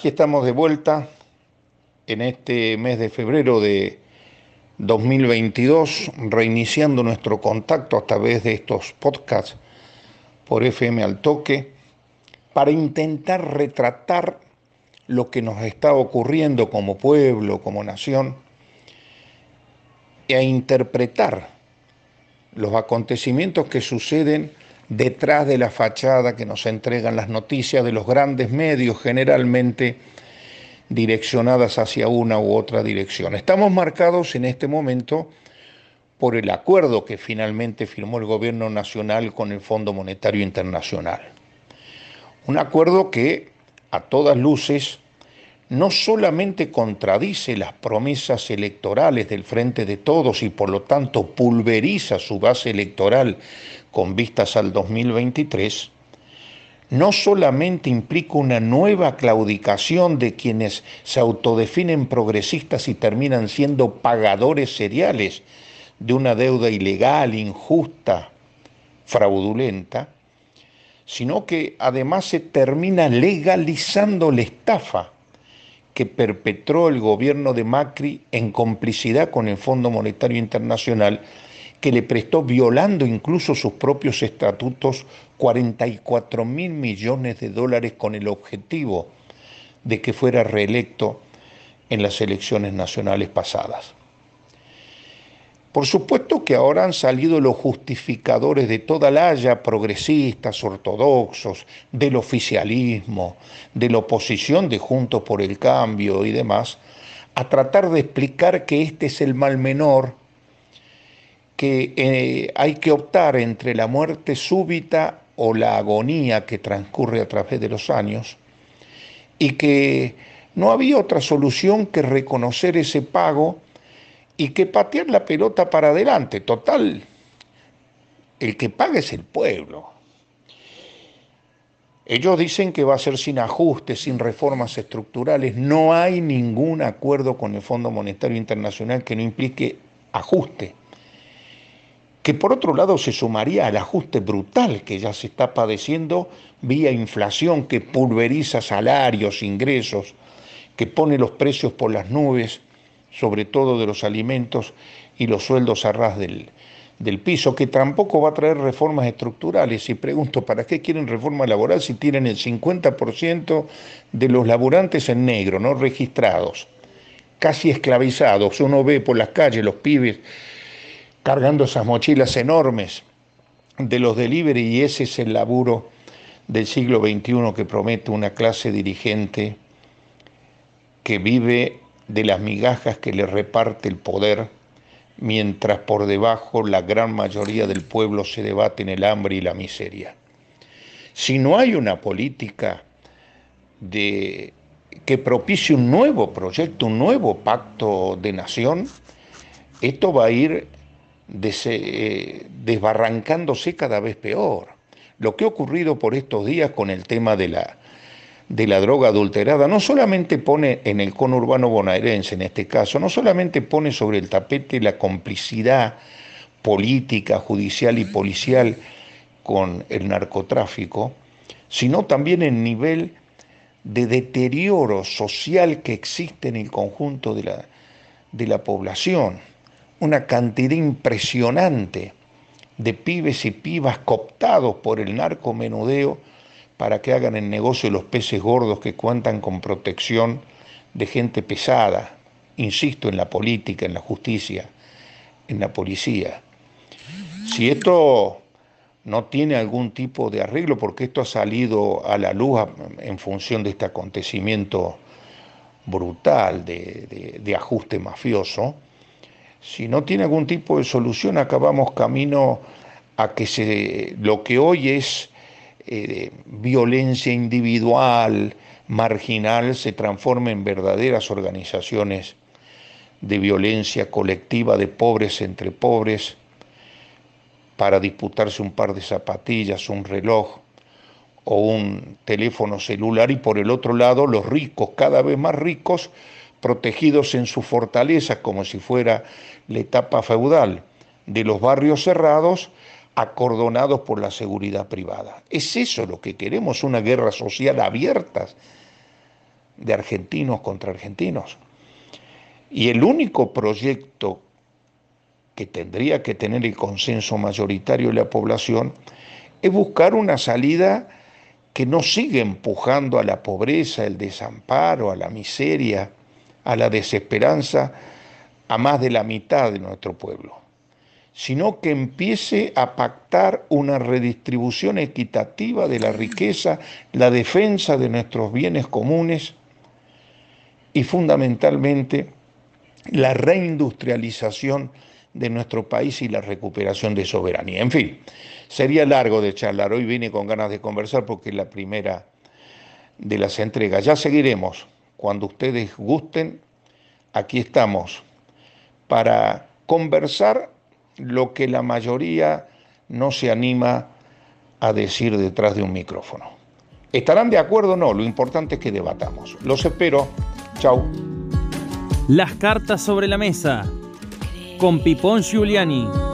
Aquí estamos de vuelta en este mes de febrero de 2022, reiniciando nuestro contacto a través de estos podcasts por FM al toque, para intentar retratar lo que nos está ocurriendo como pueblo, como nación, e interpretar los acontecimientos que suceden detrás de la fachada que nos entregan las noticias de los grandes medios, generalmente direccionadas hacia una u otra dirección. Estamos marcados en este momento por el acuerdo que finalmente firmó el gobierno nacional con el Fondo Monetario Internacional. Un acuerdo que a todas luces no solamente contradice las promesas electorales del Frente de Todos y por lo tanto pulveriza su base electoral con vistas al 2023, no solamente implica una nueva claudicación de quienes se autodefinen progresistas y terminan siendo pagadores seriales de una deuda ilegal, injusta, fraudulenta, sino que además se termina legalizando la estafa que perpetró el gobierno de Macri en complicidad con el Fondo Monetario Internacional, que le prestó, violando incluso sus propios estatutos, 44 mil millones de dólares con el objetivo de que fuera reelecto en las elecciones nacionales pasadas. Por supuesto que ahora han salido los justificadores de toda la haya, progresistas, ortodoxos, del oficialismo, de la oposición de Juntos por el Cambio y demás, a tratar de explicar que este es el mal menor, que eh, hay que optar entre la muerte súbita o la agonía que transcurre a través de los años, y que no había otra solución que reconocer ese pago y que patear la pelota para adelante. Total, el que paga es el pueblo. Ellos dicen que va a ser sin ajustes, sin reformas estructurales. No hay ningún acuerdo con el Fondo Monetario Internacional que no implique ajuste. Que por otro lado se sumaría al ajuste brutal que ya se está padeciendo vía inflación que pulveriza salarios, ingresos, que pone los precios por las nubes sobre todo de los alimentos y los sueldos a ras del, del piso, que tampoco va a traer reformas estructurales. Y pregunto, ¿para qué quieren reforma laboral si tienen el 50% de los laburantes en negro, no registrados, casi esclavizados? Uno ve por las calles los pibes cargando esas mochilas enormes de los delivery y ese es el laburo del siglo XXI que promete una clase dirigente que vive de las migajas que le reparte el poder, mientras por debajo la gran mayoría del pueblo se debate en el hambre y la miseria. Si no hay una política de, que propicie un nuevo proyecto, un nuevo pacto de nación, esto va a ir eh, desbarrancándose cada vez peor. Lo que ha ocurrido por estos días con el tema de la de la droga adulterada no solamente pone en el conurbano bonaerense, en este caso, no solamente pone sobre el tapete la complicidad política, judicial y policial con el narcotráfico, sino también el nivel de deterioro social que existe en el conjunto de la, de la población. Una cantidad impresionante de pibes y pibas cooptados por el narcomenudeo para que hagan el negocio de los peces gordos que cuentan con protección de gente pesada, insisto, en la política, en la justicia, en la policía. Si esto no tiene algún tipo de arreglo, porque esto ha salido a la luz en función de este acontecimiento brutal de, ajuste mafioso, si no tiene algún tipo de solución, acabamos camino a que se, lo que hoy es eh, violencia individual, marginal, se transforme en verdaderas organizaciones de violencia colectiva de pobres entre pobres para disputarse un par de zapatillas, un reloj o un teléfono celular. Y por el otro lado los ricos, cada vez más ricos, protegidos en su fortaleza como si fuera la etapa feudal de los barrios cerrados, acordonados por la seguridad privada. ¿Es eso lo que queremos? ¿Una guerra social abierta de argentinos contra argentinos? Y el único proyecto que tendría que tener el consenso mayoritario de la población es buscar una salida que no siga empujando a la pobreza, el desamparo, a la miseria, a la desesperanza a más de la mitad de nuestro pueblo, sino que empiece a pactar una redistribución equitativa de la riqueza, la defensa de nuestros bienes comunes y fundamentalmente la reindustrialización de nuestro país y la recuperación de soberanía. En fin, sería largo de charlar. Hoy vine con ganas de conversar porque es la primera de las entregas. Ya seguiremos. Cuando ustedes gusten, aquí estamos para conversar lo que la mayoría no se anima a decir detrás de un micrófono. ¿Estarán de acuerdo o no? Lo importante es que debatamos. Los espero. Chau. Las cartas sobre la mesa con Pipón Giuliani.